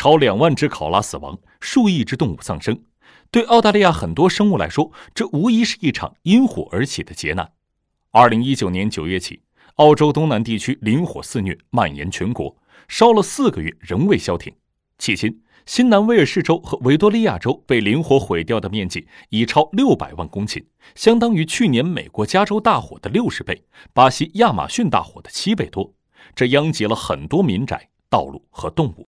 超两万只考拉死亡数亿只动物丧生。对澳大利亚很多生物来说这无疑是一场因火而起的劫难。二零一九年九月起澳洲东南地区林火肆虐蔓延全国烧了四个月仍未消停。迄今新南威尔士州和维多利亚州被林火毁掉的面积已超六百万公顷相当于去年美国加州大火的六十倍巴西亚马逊大火的七倍多。这殃及了很多民宅道路和动物。